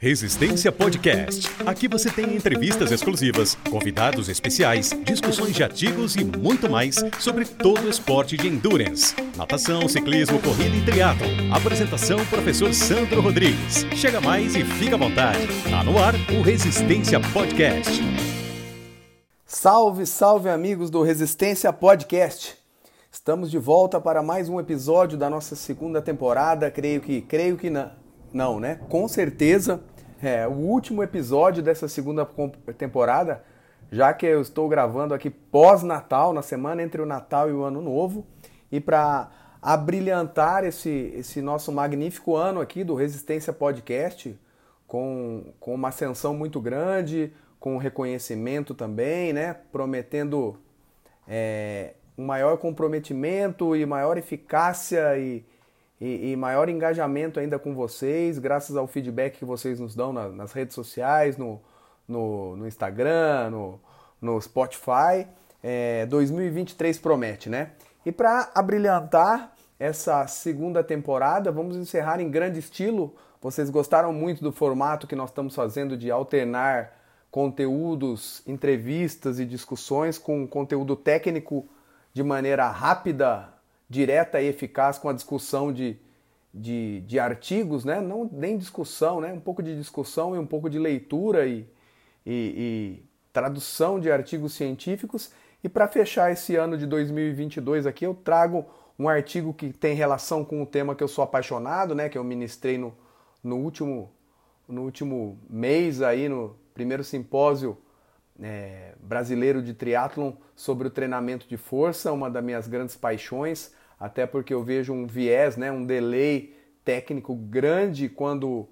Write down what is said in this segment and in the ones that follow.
Resistência Podcast. Aqui você tem entrevistas exclusivas, convidados especiais, discussões de artigos e muito mais sobre todo o esporte de endurance. Natação, ciclismo, corrida e triatlon. Apresentação professor Sandro Rodrigues. Chega mais e fica à vontade. Tá no ar o Resistência Podcast. Salve, salve amigos do Resistência Podcast. Estamos de volta para mais um episódio da nossa segunda temporada. Creio que, creio que não não, né? Com certeza, é o último episódio dessa segunda temporada, já que eu estou gravando aqui pós-Natal, na semana entre o Natal e o Ano Novo, e para abrilhantar esse, esse nosso magnífico ano aqui do Resistência Podcast, com, com uma ascensão muito grande, com reconhecimento também, né? Prometendo é, um maior comprometimento e maior eficácia e, e, e, maior engajamento ainda com vocês, graças ao feedback que vocês nos dão na, nas redes sociais, no, no, no Instagram, no, no Spotify. É, 2023 promete, né? E para abrilhantar essa segunda temporada, vamos encerrar em grande estilo. Vocês gostaram muito do formato que nós estamos fazendo de alternar conteúdos, entrevistas e discussões com conteúdo técnico de maneira rápida, direta e eficaz com a discussão de, de, de, artigos, né? não nem discussão, né? um pouco de discussão e um pouco de leitura e, e, e tradução de artigos científicos. E para fechar esse ano de 2022 aqui, eu trago um artigo que tem relação com o tema que eu sou apaixonado, né? que eu ministrei no, no, último, no último mês, aí, no primeiro simpósio é, brasileiro de triatlon sobre o treinamento de força, uma das minhas grandes paixões até porque eu vejo um viés, né, um delay técnico grande quando,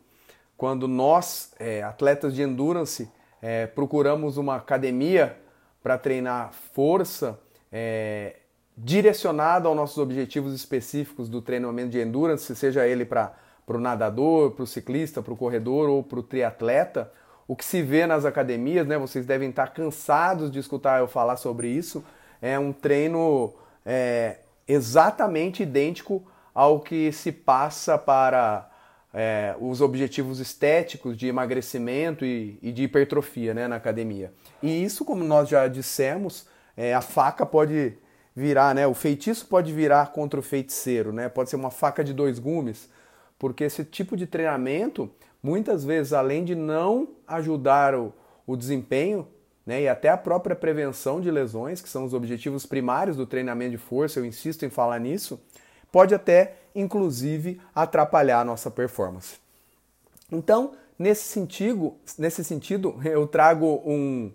quando nós, é, atletas de endurance, é, procuramos uma academia para treinar força é, direcionada aos nossos objetivos específicos do treinamento de endurance, seja ele para o nadador, para o ciclista, para o corredor ou para o triatleta. O que se vê nas academias, né, vocês devem estar cansados de escutar eu falar sobre isso, é um treino é, exatamente idêntico ao que se passa para é, os objetivos estéticos de emagrecimento e, e, de hipertrofia né, na academia. E isso, como nós já dissemos, é, a faca pode virar, né, o feitiço pode virar contra o feiticeiro, né, pode ser uma faca de dois gumes, porque esse tipo de treinamento, muitas vezes, além de não ajudar o, o desempenho né, e até a própria prevenção de lesões, que são os objetivos primários do treinamento de força, eu insisto em falar nisso, pode até, inclusive, atrapalhar a nossa performance. Então, nesse sentido, nesse sentido eu trago um,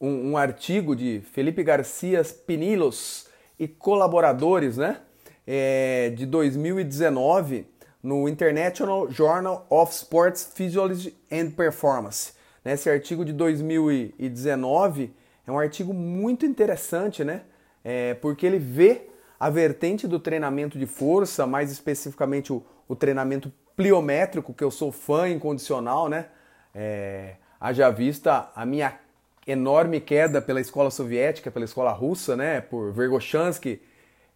um, um artigo de Felipe Garcia Pinilos e colaboradores né, é, de 2019 no International Journal of Sports Physiology and Performance? Esse artigo de 2019 é um artigo muito interessante, né? É, porque ele vê a vertente do treinamento de força, mais especificamente o, o treinamento pliométrico, que eu sou fã incondicional, né? É, haja vista a minha enorme queda pela escola soviética, pela escola russa, né? Por Vergoshansky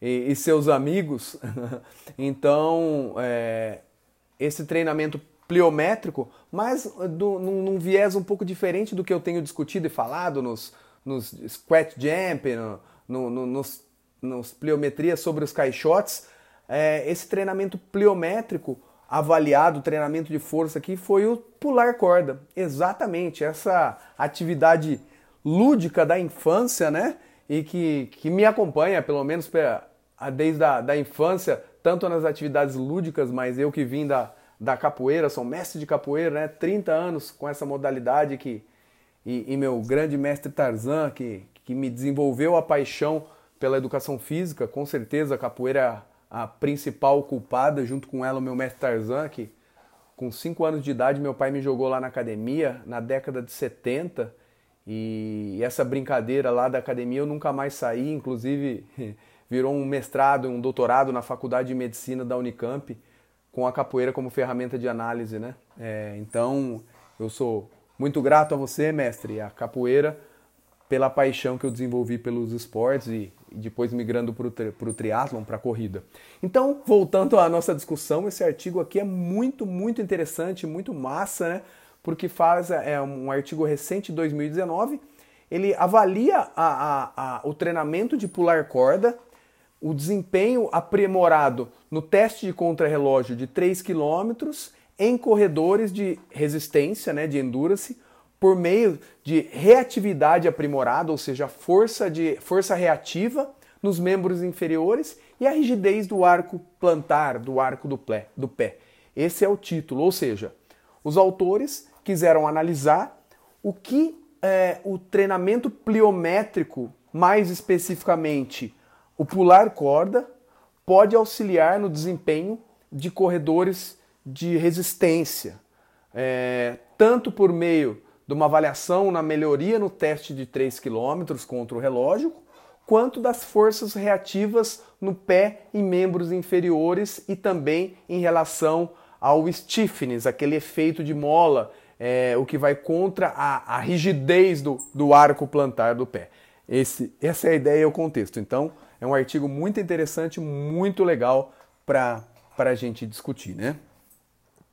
e, e seus amigos. então, é, esse treinamento pliométrico, mas do, num, num, viés um pouco diferente do que eu tenho discutido e falado nos, nos squat jump, no, no, no, nos, nos pliometrias sobre os caixotes. É, esse treinamento pliométrico avaliado, treinamento de força aqui, foi o pular corda. Exatamente, essa atividade lúdica da infância, né? E que, que me acompanha, pelo menos desde a da infância, tanto nas atividades lúdicas, mas eu que vim da, da capoeira, sou mestre de capoeira, né? 30 anos com essa modalidade que e, e, meu grande mestre Tarzan que, que me desenvolveu a paixão pela educação física, com certeza a capoeira é a, a principal culpada, junto com ela o meu mestre Tarzan, que com 5 anos de idade meu pai me jogou lá na academia na década de 70 e essa brincadeira lá da academia eu nunca mais saí, inclusive virou um mestrado, um doutorado na Faculdade de Medicina da Unicamp com a capoeira como ferramenta de análise, né? É, então, eu sou muito grato a você, mestre, a capoeira, pela paixão que eu desenvolvi pelos esportes e, e depois migrando para o triatlon, para a corrida. Então, voltando à nossa discussão, esse artigo aqui é muito, muito interessante, muito massa, né? porque faz é um artigo recente de 2019. Ele avalia a, a, a, o treinamento de pular corda, o desempenho aprimorado no teste de contrarrelógio de 3 km em corredores de resistência, né, de endurance, por meio de reatividade aprimorada, ou seja, força, de, força reativa nos membros inferiores e a rigidez do arco plantar, do arco do pé, do pé. Esse é o título, ou seja, os autores quiseram analisar o que é, o treinamento pliométrico, mais especificamente o pular corda, pode auxiliar no desempenho de corredores de resistência, é, tanto por meio de uma avaliação na melhoria no teste de 3 km contra o relógio, quanto das forças reativas no pé e membros inferiores e também em relação ao stiffness, aquele efeito de mola, é, o que vai contra a, a rigidez do, do, arco plantar do pé. Esse, essa é a ideia e o contexto. Então, é um artigo muito interessante, muito legal para a gente discutir, né?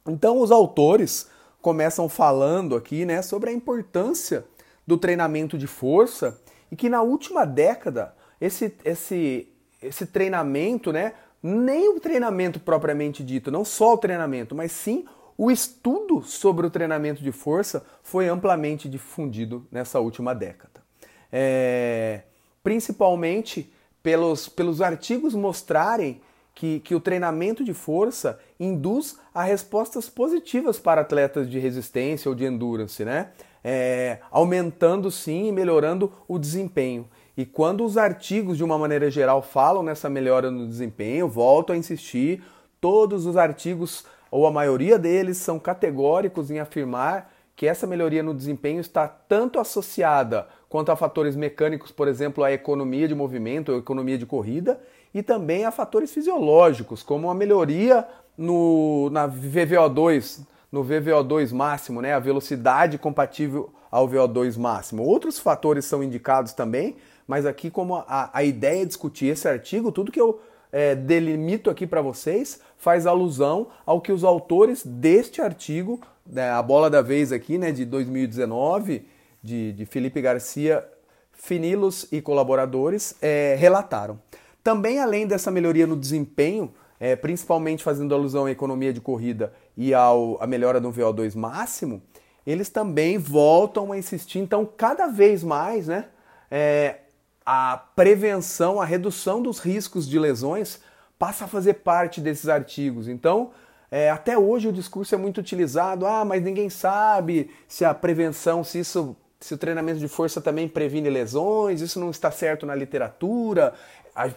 Então, os autores começam falando aqui né, sobre a importância do treinamento de força e que na última década esse, esse, esse treinamento, né, nem o treinamento propriamente dito, não só o treinamento, mas sim o estudo sobre o treinamento de força foi amplamente difundido nessa última década. É, principalmente pelos, pelos artigos mostrarem que, que o treinamento de força induz a respostas positivas para atletas de resistência ou de endurance, né? É, aumentando sim e melhorando o desempenho. E quando os artigos, de uma maneira geral, falam nessa melhora no desempenho, volto a insistir, todos os artigos, ou a maioria deles, são categóricos em afirmar que essa melhoria no desempenho está tanto associada quanto a fatores mecânicos, por exemplo, a economia de movimento ou economia de corrida, e também a fatores fisiológicos, como a melhoria no, na VVO2, no VVO2 máximo, né, a velocidade compatível ao VO2 máximo. Outros fatores são indicados também, mas aqui como a, a ideia é discutir esse artigo, tudo que eu é, delimito aqui para vocês faz alusão ao que os autores deste artigo, né, a bola da vez aqui, né, de 2019, de, de Felipe Garcia, Finilos e colaboradores, é, relataram. Também, além dessa melhoria no desempenho, é, principalmente fazendo alusão à economia de corrida e ao, à melhora no VO2 máximo, eles também voltam a insistir, então, cada vez mais, né, é, a prevenção, a redução dos riscos de lesões passa a fazer parte desses artigos. Então, é, até hoje o discurso é muito utilizado, ah, mas ninguém sabe se a prevenção, se isso se o treinamento de força também previne lesões, isso não está certo na literatura.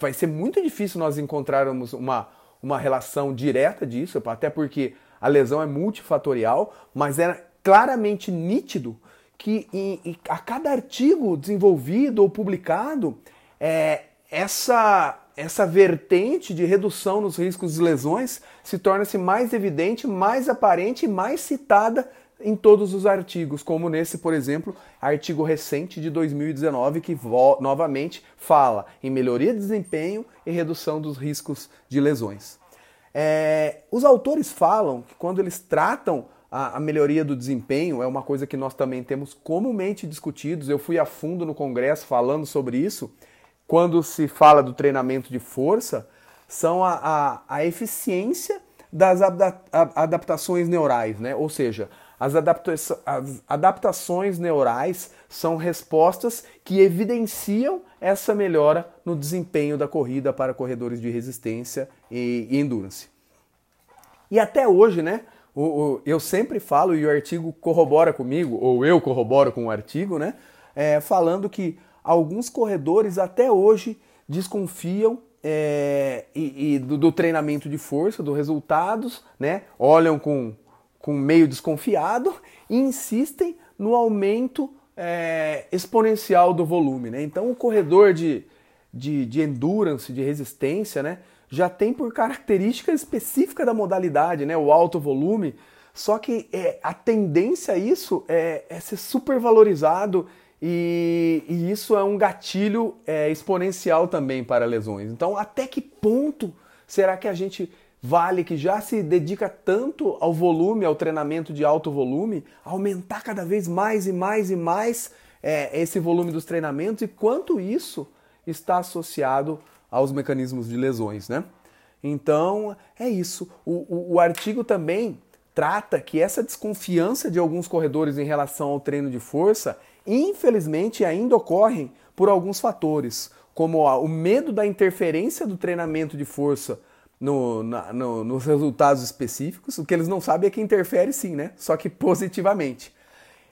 Vai ser muito difícil nós encontrarmos uma, uma relação direta disso, até porque a lesão é multifatorial, mas é claramente nítido que em, em, a cada artigo desenvolvido ou publicado, é, essa, essa vertente de redução nos riscos de lesões se torna-se mais evidente, mais aparente e mais citada em todos os artigos, como nesse, por exemplo, artigo recente de 2019 que novamente fala em melhoria de desempenho e redução dos riscos de lesões. É, os autores falam que quando eles tratam a, a, melhoria do desempenho, é uma coisa que nós também temos comumente discutidos. Eu fui a fundo no congresso falando sobre isso. Quando se fala do treinamento de força, são a, a, a eficiência das adaptações neurais, né? Ou seja, as, adapta as adaptações neurais são respostas que evidenciam essa melhora no desempenho da corrida para corredores de resistência e, e endurance. E até hoje, né? O, o, eu sempre falo, e o artigo corrobora comigo, ou eu corroboro com o artigo, né? É, falando que alguns corredores até hoje desconfiam é, e, e do, do, treinamento de força, dos resultados, né? Olham com com meio desconfiado e insistem no aumento é, exponencial do volume. Né? Então, o corredor de, de, de endurance, de resistência, né, já tem por característica específica da modalidade né, o alto volume, só que é, a tendência a isso é, é ser supervalorizado e, e, isso é um gatilho é, exponencial também para lesões. Então, até que ponto será que a gente Vale que já se dedica tanto ao volume, ao treinamento de alto volume, aumentar cada vez mais e mais e mais é, esse volume dos treinamentos e quanto isso está associado aos mecanismos de lesões, né? Então é isso. O, o, o artigo também trata que essa desconfiança de alguns corredores em relação ao treino de força, infelizmente, ainda ocorrem por alguns fatores, como o medo da interferência do treinamento de força no, na, no, nos resultados específicos. O que eles não sabem é que interfere sim, né? Só que positivamente.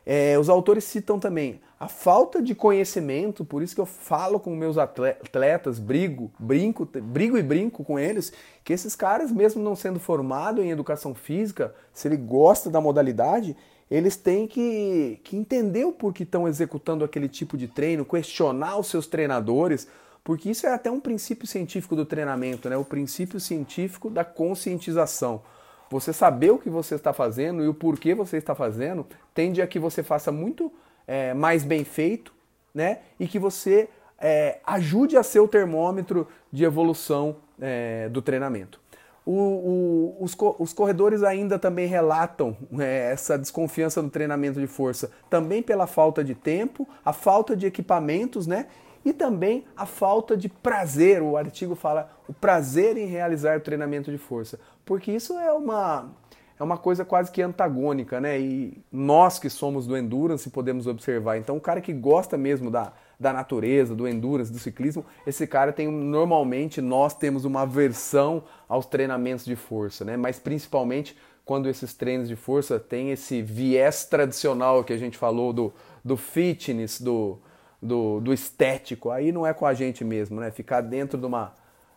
É, os autores citam também a falta de conhecimento, por isso que eu falo com meus atletas, brigo, brinco, brigo e brinco com eles, que esses caras, mesmo não sendo formado em educação física, se ele gosta da modalidade, eles têm que, que entender o porquê estão executando aquele tipo de treino, questionar os seus treinadores, porque isso é até um princípio científico do treinamento, né? o princípio científico da conscientização. Você saber o que você está fazendo e o porquê você está fazendo tende a que você faça muito é, mais bem feito, né? E que você é, ajude a ser o termômetro de evolução é, do treinamento. O, o, os, os, corredores ainda também relatam é, essa desconfiança no treinamento de força, também pela falta de tempo, a falta de equipamentos, né? E também a falta de prazer. O artigo fala o prazer em realizar treinamento de força, porque isso é uma é uma coisa quase que antagônica, né? E nós que somos do endurance podemos observar. Então, o cara que gosta mesmo da, da natureza, do endurance, do ciclismo, esse cara tem normalmente nós temos uma aversão aos treinamentos de força, né? Mas principalmente quando esses treinos de força têm esse viés tradicional que a gente falou do, do fitness, do, do, do estético. Aí não é com a gente mesmo, né? Ficar dentro de uma,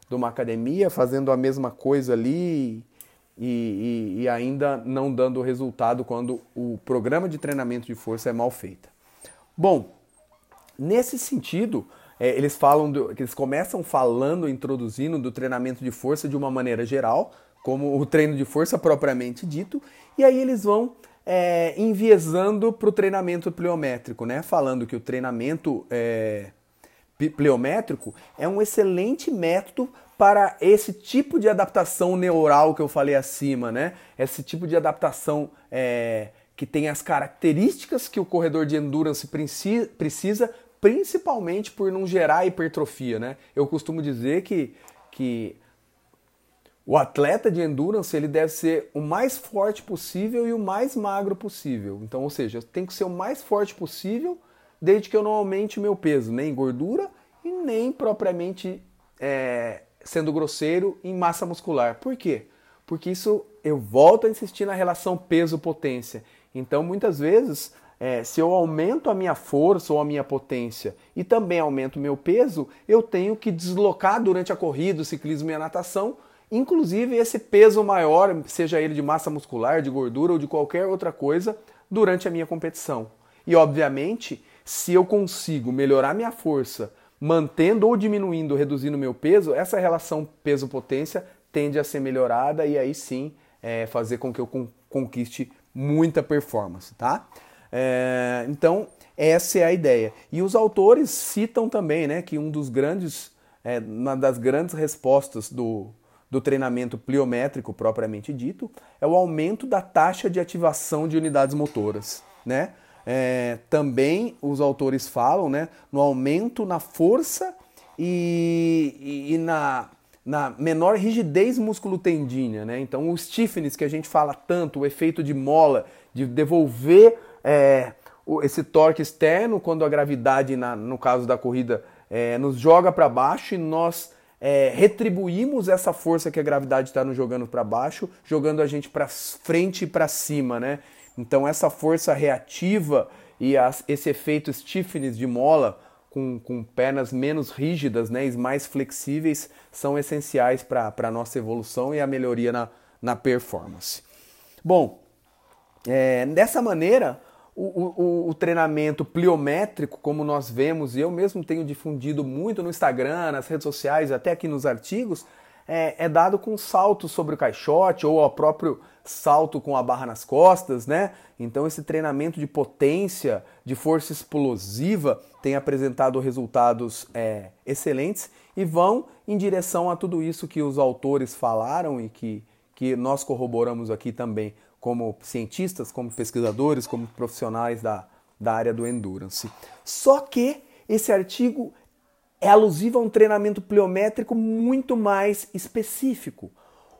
de uma academia fazendo a mesma coisa ali e, e, e ainda não dando resultado quando o programa de treinamento de força é mal feito. Bom, nesse sentido, é, eles falam do, eles começam falando, introduzindo do treinamento de força de uma maneira geral, como o treino de força propriamente dito, e aí eles vão é, enviesando para o treinamento pliométrico, né? Falando que o treinamento é, pliométrico é um excelente método para esse tipo de adaptação neural que eu falei acima, né? Esse tipo de adaptação é, que tem as características que o corredor de endurance precisa, principalmente por não gerar hipertrofia, né? Eu costumo dizer que, que o atleta de endurance ele deve ser o mais forte possível e o mais magro possível. Então, ou seja, eu tenho que ser o mais forte possível desde que eu não aumente o meu peso, nem em gordura e nem propriamente é, sendo grosseiro em massa muscular. Por quê? Porque isso eu volto a insistir na relação peso-potência. Então, muitas vezes, é, se eu aumento a minha força ou a minha potência e também aumento o meu peso, eu tenho que deslocar durante a corrida, o ciclismo e a natação, inclusive esse peso maior, seja ele de massa muscular, de gordura ou de qualquer outra coisa, durante a minha competição. E, obviamente, se eu consigo melhorar minha força, mantendo ou diminuindo, reduzindo meu peso, essa relação peso-potência tende a ser melhorada e aí sim é, fazer com que eu conquiste muita performance, tá? É, então, essa é a ideia. E os autores citam também né, que um dos grandes, é, uma das grandes respostas do, do treinamento pliométrico propriamente dito é o aumento da taxa de ativação de unidades motoras, né? É, também os autores falam né, no aumento na força e, e, e na, na menor rigidez musculo-tendínea. Né? Então, o stiffness que a gente fala tanto, o efeito de mola, de devolver é, esse torque externo quando a gravidade, na, no caso da corrida, é, nos joga para baixo e nós é, retribuímos essa força que a gravidade está nos jogando para baixo, jogando a gente para frente e para cima, né? Então essa força reativa e as, esse efeito stiffness de mola com, com, pernas menos rígidas né, e mais flexíveis são essenciais para a nossa evolução e a melhoria na, na performance. Bom, é, dessa maneira, o, o, o, treinamento pliométrico, como nós vemos, e eu mesmo tenho difundido muito no Instagram, nas redes sociais, até aqui nos artigos, é, é dado com salto sobre o caixote ou o próprio salto com a barra nas costas, né? Então esse treinamento de potência, de força explosiva tem apresentado resultados é, excelentes e vão em direção a tudo isso que os autores falaram e que, que nós corroboramos aqui também como cientistas, como pesquisadores, como profissionais da, da área do endurance. Só que esse artigo é alusivo a um treinamento pliométrico muito mais específico.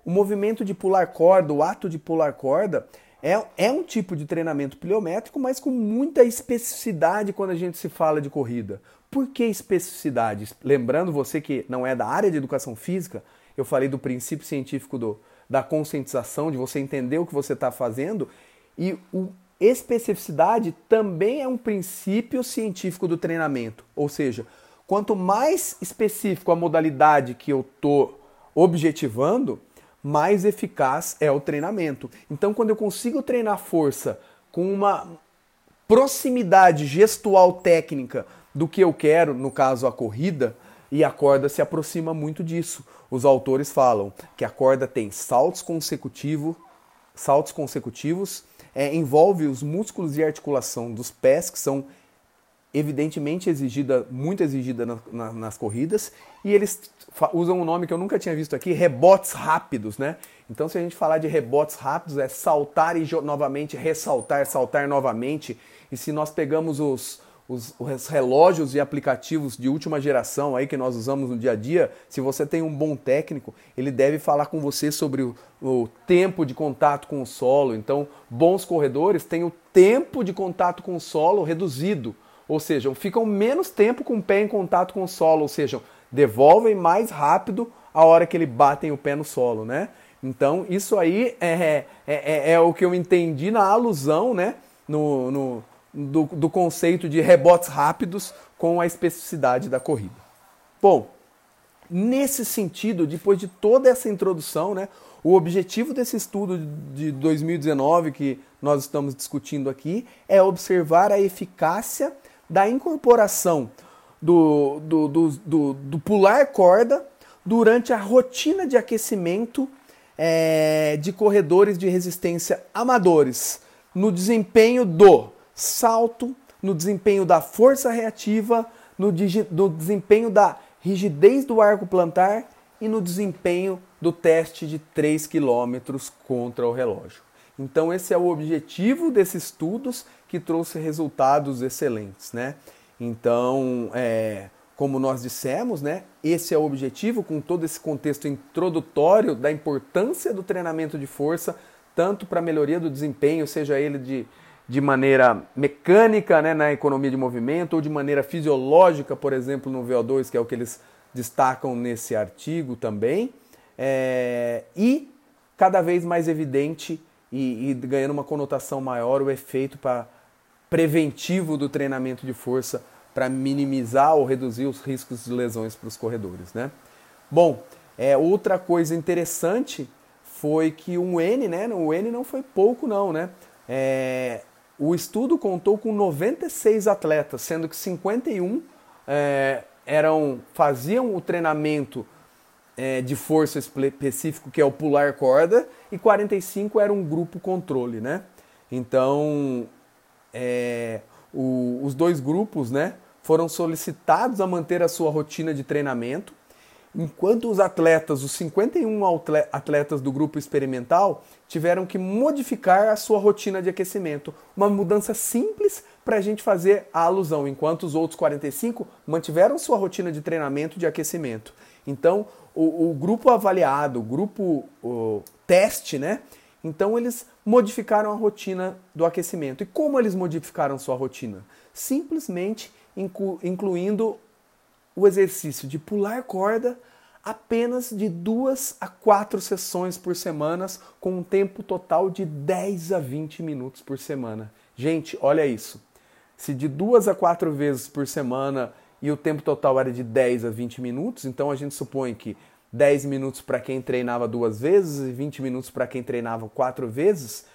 O movimento de pular corda, o ato de pular corda, é, é um tipo de treinamento pliométrico, mas com muita especificidade quando a gente se fala de corrida. Por que especificidade? Lembrando você que não é da área de educação física, eu falei do princípio científico do, da conscientização, de você entender o que você está fazendo, e o especificidade também é um princípio científico do treinamento. Ou seja, quanto mais específico a modalidade que eu estou objetivando, mais eficaz é o treinamento. Então, quando eu consigo treinar força com uma proximidade gestual técnica do que eu quero, no caso a corrida, e a corda se aproxima muito disso. Os autores falam que a corda tem saltos consecutivos, saltos consecutivos, é, envolve os músculos e articulação dos pés que são evidentemente exigida, muito exigida na, na, nas corridas, e eles usam um nome que eu nunca tinha visto aqui, rebotes rápidos, né? Então, se a gente falar de rebotes rápidos, é saltar e novamente ressaltar, saltar novamente. E se nós pegamos os, os, os, relógios e aplicativos de última geração aí que nós usamos no dia a dia, se você tem um bom técnico, ele deve falar com você sobre o, o tempo de contato com o solo. Então, bons corredores têm o tempo de contato com o solo reduzido ou seja, ficam menos tempo com o pé em contato com o solo, ou seja, devolvem mais rápido a hora que ele batem o pé no solo, né? Então, isso aí é, é, é, é o que eu entendi na alusão, né? No, no do, do conceito de rebotes rápidos com a especificidade da corrida. Bom, nesse sentido, depois de toda essa introdução, né, o objetivo desse estudo de 2019 que nós estamos discutindo aqui é observar a eficácia da incorporação do, do, do, do, do pular corda durante a rotina de aquecimento é, de corredores de resistência amadores, no desempenho do salto, no desempenho da força reativa, no, no desempenho da rigidez do arco plantar e no desempenho do teste de 3 km contra o relógio. Então esse é o objetivo desses estudos que trouxe resultados excelentes, né? Então, é, como nós dissemos, né, esse é o objetivo, com todo esse contexto introdutório da importância do treinamento de força, tanto para a melhoria do desempenho, seja ele de, de maneira mecânica, né, na economia de movimento, ou de maneira fisiológica, por exemplo, no VO2, que é o que eles destacam nesse artigo também, é, e cada vez mais evidente e, e ganhando uma conotação maior o efeito para preventivo do treinamento de força para minimizar ou reduzir os riscos de lesões para os corredores, né? Bom, é, outra coisa interessante foi que um N, né? O N não foi pouco não, né? É, o estudo contou com 96 atletas, sendo que 51 é, eram faziam o treinamento é, de força específico, que é o pular corda, e 45 era um grupo controle, né? Então, é, o, os dois grupos, né, foram solicitados a manter a sua rotina de treinamento, enquanto os atletas, os 51 atletas do grupo experimental, tiveram que modificar a sua rotina de aquecimento. Uma mudança simples para a gente fazer a alusão, enquanto os outros 45 mantiveram sua rotina de treinamento de aquecimento. Então, o, o grupo avaliado, o grupo o teste, né? Então eles modificaram a rotina do aquecimento. E como eles modificaram sua rotina? Simplesmente inclu incluindo o exercício de pular corda apenas de duas a quatro sessões por semana, com um tempo total de 10 a 20 minutos por semana. Gente, olha isso. Se de duas a quatro vezes por semana e o tempo total era de 10 a 20 minutos, então a gente supõe que 10 minutos para quem treinava duas vezes e 20 minutos para quem treinava quatro vezes,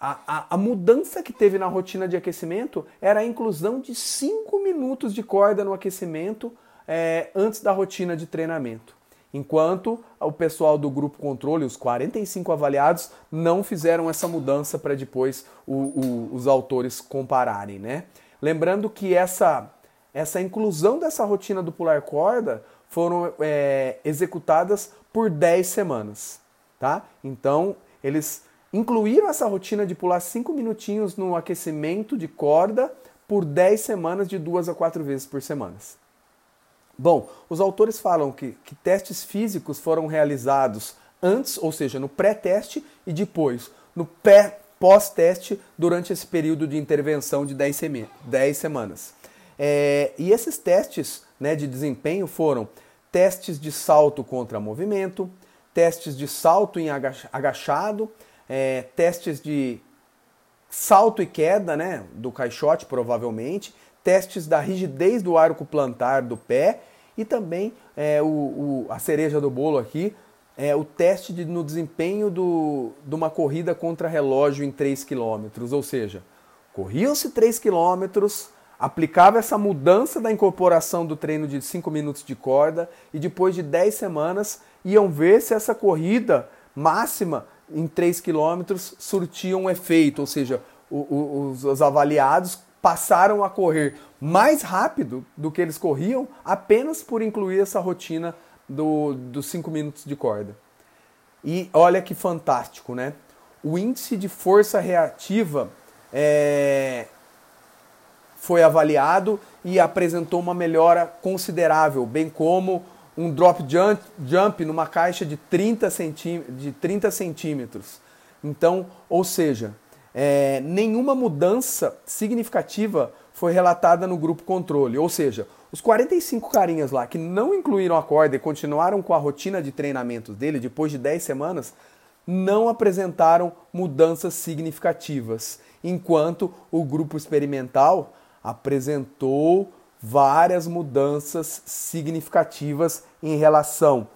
a, a, a, mudança que teve na rotina de aquecimento era a inclusão de 5 minutos de corda no aquecimento é, antes da rotina de treinamento. enquanto o pessoal do grupo controle, os 45 avaliados, não fizeram essa mudança para depois o, o, os autores compararem, né? Lembrando que essa, essa inclusão dessa rotina do pular corda foram é, executadas por 10 semanas, tá? Então, eles incluíram essa rotina de pular 5 minutinhos no aquecimento de corda por 10 semanas, de duas a quatro vezes por semana. Bom, os autores falam que, que testes físicos foram realizados antes, ou seja, no pré-teste e depois, no pós-teste, durante esse período de intervenção de 10, sema 10 semanas. É, e esses testes né, de desempenho foram testes de salto contra movimento, testes de salto em agachado, é, testes de salto e queda né, do caixote, provavelmente, testes da rigidez do arco plantar do pé e também é, o, o, a cereja do bolo aqui, é o teste de, no desempenho do, de uma corrida contra relógio em 3 km. Ou seja, corriam-se 3 km, aplicava essa mudança da incorporação do treino de 5 minutos de corda e depois de 10 semanas iam ver se essa corrida máxima em 3 km surtia um efeito, ou seja, os, os avaliados passaram a correr mais rápido do que eles corriam apenas por incluir essa rotina do, dos 5 minutos de corda. E olha que fantástico, né? O índice de força reativa é, foi avaliado e apresentou uma melhora considerável, bem como um drop jump, jump numa caixa de 30, de 30 centímetros. Então, ou seja, é, nenhuma mudança significativa foi relatada no grupo controle. Ou seja, os 45 carinhas lá que não incluíram a corda e continuaram com a rotina de treinamento dele depois de 10 semanas, não apresentaram mudanças significativas, enquanto o grupo experimental apresentou várias mudanças significativas em relação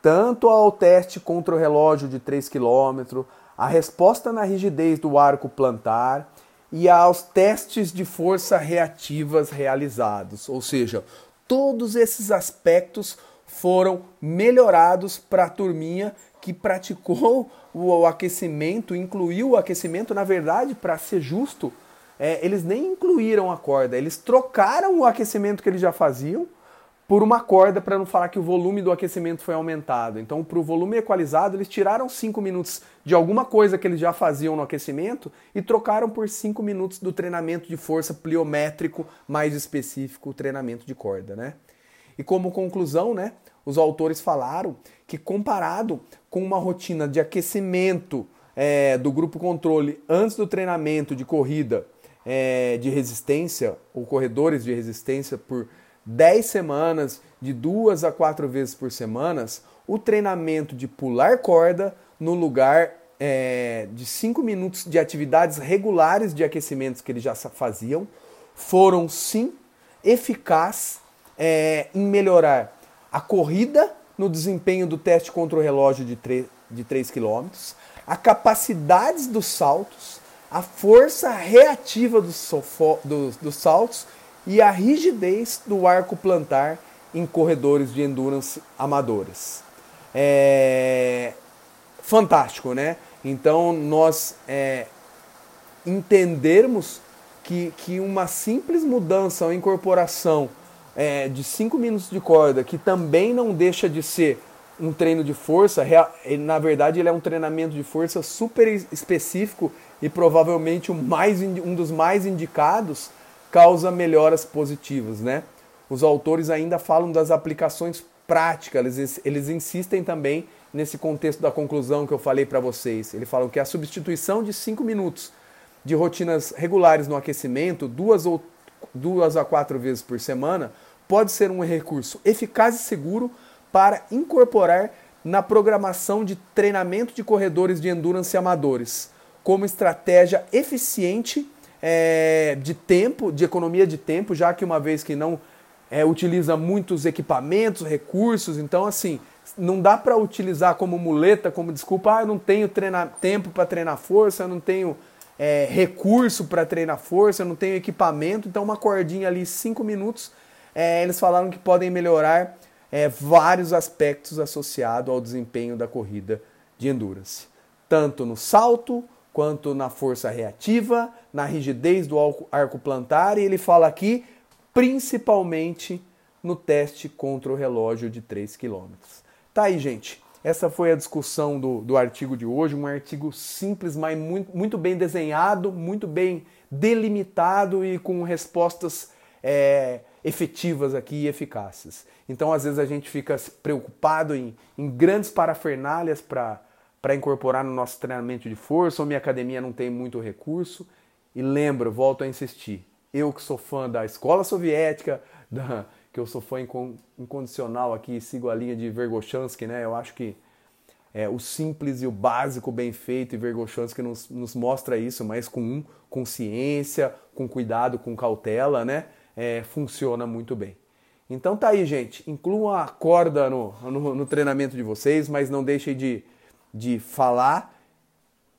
tanto ao teste contra o relógio de 3 km, a resposta na rigidez do arco plantar e aos testes de força reativas realizados. Ou seja, todos esses aspectos foram melhorados para a turminha que praticou o aquecimento, incluiu o aquecimento, na verdade, para ser justo, é, eles nem incluíram a corda, eles trocaram o aquecimento que eles já faziam por uma corda para não falar que o volume do aquecimento foi aumentado. Então, para o volume equalizado, eles tiraram 5 minutos de alguma coisa que eles já faziam no aquecimento e trocaram por 5 minutos do treinamento de força pliométrico mais específico, o treinamento de corda, né? E como conclusão, né, os autores falaram que comparado com uma rotina de aquecimento é, do grupo controle antes do treinamento de corrida é, de resistência, ou corredores de resistência, por 10 semanas, de duas a quatro vezes por semana, o treinamento de pular corda no lugar é, de 5 minutos de atividades regulares de aquecimentos que eles já faziam, foram sim eficazes é, em melhorar a corrida no desempenho do teste contra o relógio de 3, de 3 km, a capacidade dos saltos, a força reativa dos, dos, dos saltos e a rigidez do arco plantar em corredores de endurance amadores. É fantástico, né? Então nós é, entendermos que, que uma simples mudança ou incorporação é, de 5 minutos de corda, que também não deixa de ser um treino de força, na verdade ele é um treinamento de força super específico e provavelmente o mais, um dos mais indicados, causa melhoras positivas, né? Os autores ainda falam das aplicações práticas, eles, eles insistem também nesse contexto da conclusão que eu falei para vocês. Eles falam que a substituição de 5 minutos de rotinas regulares no aquecimento, duas, ou, duas a quatro vezes por semana, pode ser um recurso eficaz e seguro para incorporar na programação de treinamento de corredores de endurance amadores como estratégia eficiente é, de tempo, de economia de tempo, já que uma vez que não é, utiliza muitos equipamentos, recursos, então assim, não dá para utilizar como muleta, como desculpa, ah, eu não tenho treinar, tempo para treinar força, eu não tenho é, recurso para treinar força, eu não tenho equipamento, então uma cordinha ali, cinco minutos, é, eles falaram que podem melhorar é, vários aspectos associados ao desempenho da corrida de endurance, tanto no salto quanto na força reativa, na rigidez do arco plantar, e ele fala aqui principalmente no teste contra o relógio de 3 km. Tá aí, gente. Essa foi a discussão do, do artigo de hoje, um artigo simples, mas muito, muito bem desenhado, muito bem delimitado e com respostas é, efetivas aqui e eficazes. Então, às vezes, a gente fica preocupado em, em grandes parafernálias para incorporar no nosso treinamento de força, ou minha academia não tem muito recurso. E lembro, volto a insistir, eu que sou fã da escola soviética, da, que eu sou fã incondicional aqui, sigo a linha de Vergoshansky, né? Eu acho que é, o simples e o básico bem feito, e Vergoshansky nos, nos mostra isso, mas com consciência, com cuidado, com cautela, né? É, funciona muito bem. Então tá aí, gente. Incluam a corda no, no, no treinamento de vocês, mas não deixem de, de falar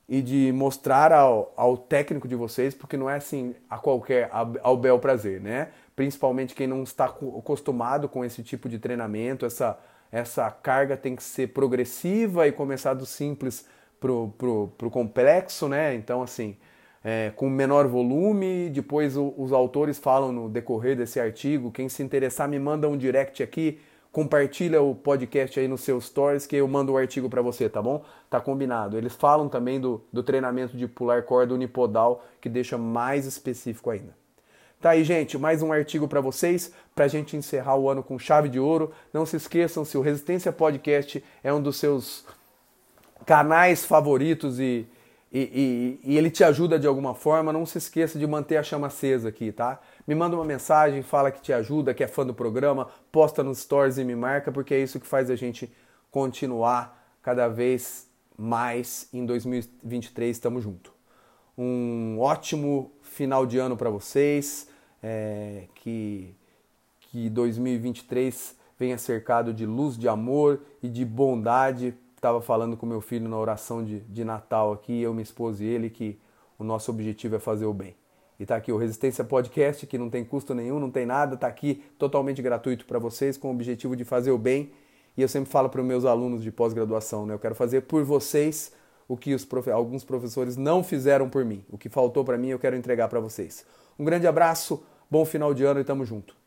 e de mostrar ao, ao técnico de vocês, porque não é assim a qualquer, ao bel prazer, né? Principalmente quem não está acostumado com esse tipo de treinamento, essa, essa carga tem que ser progressiva e começar do simples pro, pro, pro complexo, né? Então, assim, é, com menor volume. Depois o, os autores falam no decorrer desse artigo. Quem se interessar, me manda um direct aqui compartilha o podcast aí nos seus stories que eu mando o artigo para você, tá bom? Tá combinado. Eles falam também do, do treinamento de pular corda unipodal, que deixa mais específico ainda. Tá aí, gente, mais um artigo para vocês, para a gente encerrar o ano com chave de ouro. Não se esqueçam, se o Resistência Podcast é um dos seus canais favoritos e, e, e, e ele te ajuda de alguma forma, não se esqueça de manter a chama acesa aqui, tá? Me manda uma mensagem, fala que te ajuda, que é fã do programa, posta nos stories e me marca, porque é isso que faz a gente continuar cada vez mais em 2023. Estamos junto. Um ótimo final de ano para vocês, é, que, que 2023 venha cercado de luz, de amor e de bondade. Estava falando com meu filho na oração de, de Natal aqui, eu, minha esposa e ele, que o nosso objetivo é fazer o bem. E tá aqui o Resistência Podcast, que não tem custo nenhum, não tem nada, tá aqui totalmente gratuito para vocês, com o objetivo de fazer o bem. E eu sempre falo para os meus alunos de pós-graduação, né? Eu quero fazer por vocês o que profe alguns professores não fizeram por mim. O que faltou para mim, eu quero entregar para vocês. Um grande abraço, bom final de ano e tamo junto.